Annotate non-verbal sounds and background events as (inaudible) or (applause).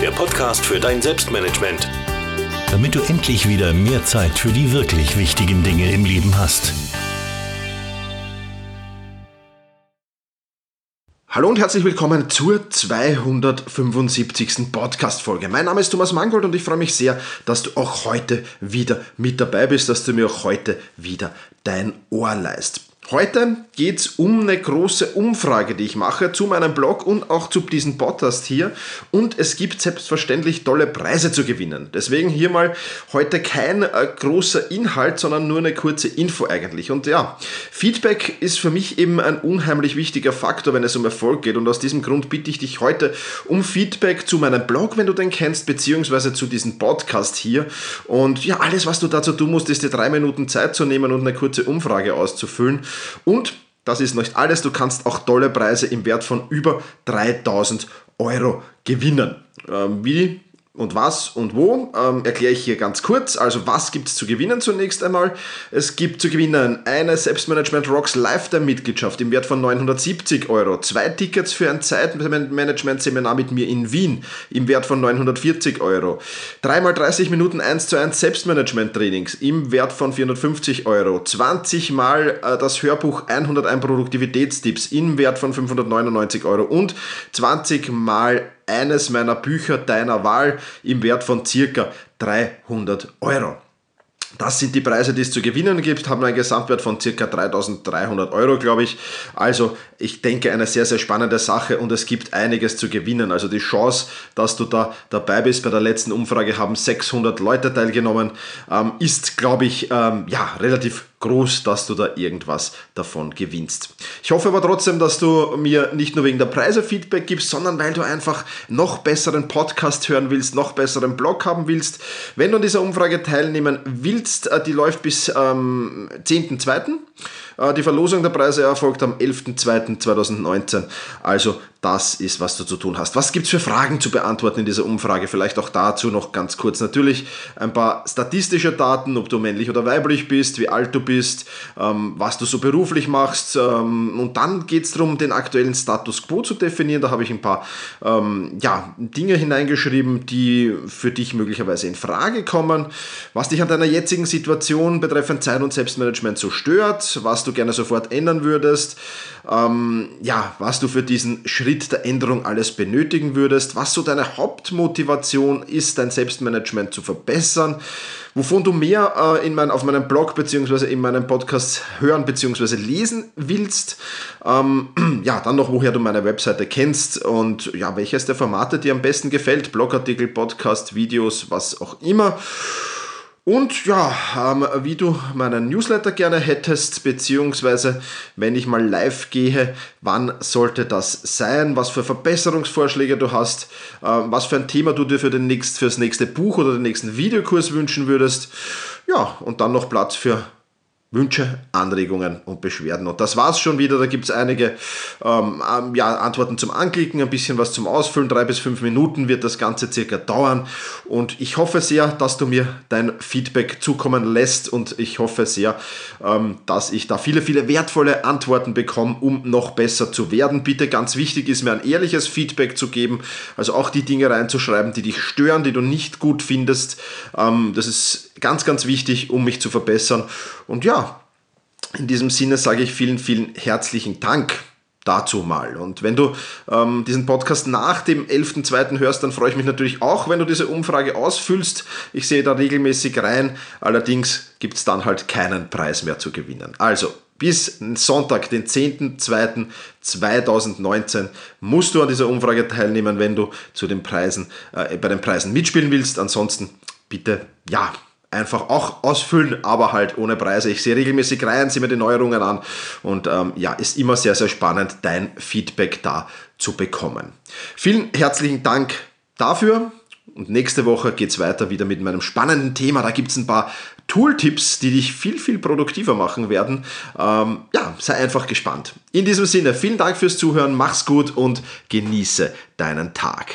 der Podcast für dein Selbstmanagement. Damit du endlich wieder mehr Zeit für die wirklich wichtigen Dinge im Leben hast. Hallo und herzlich willkommen zur 275. Podcast-Folge. Mein Name ist Thomas Mangold und ich freue mich sehr, dass du auch heute wieder mit dabei bist, dass du mir auch heute wieder dein Ohr leist. Heute geht es um eine große Umfrage, die ich mache zu meinem Blog und auch zu diesem Podcast hier. Und es gibt selbstverständlich tolle Preise zu gewinnen. Deswegen hier mal heute kein äh, großer Inhalt, sondern nur eine kurze Info eigentlich. Und ja, Feedback ist für mich eben ein unheimlich wichtiger Faktor, wenn es um Erfolg geht. Und aus diesem Grund bitte ich dich heute um Feedback zu meinem Blog, wenn du den kennst, beziehungsweise zu diesem Podcast hier. Und ja, alles, was du dazu tun musst, ist dir drei Minuten Zeit zu nehmen und eine kurze Umfrage auszufüllen. Und das ist nicht alles, du kannst auch tolle Preise im Wert von über 3000 Euro gewinnen. Ähm, wie und was und wo ähm, erkläre ich hier ganz kurz. Also was gibt es zu gewinnen zunächst einmal? Es gibt zu gewinnen eine Selbstmanagement Rocks Lifetime-Mitgliedschaft im Wert von 970 Euro, zwei Tickets für ein Zeitmanagement-Seminar mit mir in Wien im Wert von 940 Euro, dreimal 30 Minuten 1 zu 1 Selbstmanagement-Trainings im Wert von 450 Euro, 20 mal äh, das Hörbuch 101 Produktivitätstipps im Wert von 599 Euro und 20 mal eines meiner Bücher deiner Wahl im Wert von circa 300 Euro. Das sind die Preise, die es zu gewinnen gibt, haben einen Gesamtwert von ca. 3300 Euro, glaube ich. Also ich denke, eine sehr, sehr spannende Sache und es gibt einiges zu gewinnen. Also die Chance, dass du da dabei bist, bei der letzten Umfrage haben 600 Leute teilgenommen, ähm, ist, glaube ich, ähm, ja, relativ groß, dass du da irgendwas davon gewinnst. Ich hoffe aber trotzdem, dass du mir nicht nur wegen der Preise Feedback gibst, sondern weil du einfach noch besseren Podcast hören willst, noch besseren Blog haben willst. Wenn du an dieser Umfrage teilnehmen willst, äh, die läuft bis ähm, 10.2. Äh, die Verlosung der Preise erfolgt am 11.02.2019. Also das ist, was du zu tun hast. Was gibt es für Fragen zu beantworten in dieser Umfrage? Vielleicht auch dazu noch ganz kurz. Natürlich ein paar statistische Daten, ob du männlich oder weiblich bist, wie alt du bist, ähm, was du so beruflich machst. Ähm, und dann geht es darum, den aktuellen Status quo zu definieren. Da habe ich ein paar ähm, ja, Dinge hineingeschrieben, die für dich möglicherweise in Frage kommen. Was dich an deiner jetzigen Situation betreffend Zeit- und Selbstmanagement so stört, was du gerne sofort ändern würdest, ähm, ja, was du für diesen Schritt der Änderung alles benötigen würdest, was so deine Hauptmotivation ist, dein Selbstmanagement zu verbessern, wovon du mehr äh, in mein, auf meinem Blog bzw. in meinem Podcast hören bzw. lesen willst. Ähm, (clears throat) ja, dann noch, woher du meine Webseite kennst und ja, welches der Formate dir am besten gefällt. Blogartikel, Podcast, Videos, was auch immer. Und ja, ähm, wie du meinen Newsletter gerne hättest, beziehungsweise wenn ich mal live gehe, wann sollte das sein, was für Verbesserungsvorschläge du hast, ähm, was für ein Thema du dir für, den nächst, für das nächste Buch oder den nächsten Videokurs wünschen würdest. Ja, und dann noch Platz für Wünsche, Anregungen und Beschwerden. Und das war's schon wieder. Da gibt's einige ähm, ähm, ja, Antworten zum Anklicken, ein bisschen was zum Ausfüllen. Drei bis fünf Minuten wird das Ganze circa dauern. Und ich hoffe sehr, dass du mir dein Feedback zukommen lässt. Und ich hoffe sehr, ähm, dass ich da viele, viele wertvolle Antworten bekomme, um noch besser zu werden. Bitte ganz wichtig ist mir ein ehrliches Feedback zu geben. Also auch die Dinge reinzuschreiben, die dich stören, die du nicht gut findest. Ähm, das ist ganz, ganz wichtig, um mich zu verbessern. Und ja, in diesem Sinne sage ich vielen, vielen herzlichen Dank dazu mal. Und wenn du ähm, diesen Podcast nach dem 11.2. hörst, dann freue ich mich natürlich auch, wenn du diese Umfrage ausfüllst. Ich sehe da regelmäßig rein. Allerdings gibt es dann halt keinen Preis mehr zu gewinnen. Also bis Sonntag, den 10.2.2019, musst du an dieser Umfrage teilnehmen, wenn du zu den Preisen, äh, bei den Preisen mitspielen willst. Ansonsten bitte ja, einfach auch ausfüllen, aber halt ohne Preise. Ich sehe regelmäßig rein, sehe mir die Neuerungen an und ähm, ja, ist immer sehr, sehr spannend, dein Feedback da zu bekommen. Vielen herzlichen Dank dafür. Und nächste Woche geht es weiter wieder mit meinem spannenden Thema. Da gibt es ein paar Tooltips, die dich viel, viel produktiver machen werden. Ähm, ja, sei einfach gespannt. In diesem Sinne, vielen Dank fürs Zuhören, mach's gut und genieße deinen Tag.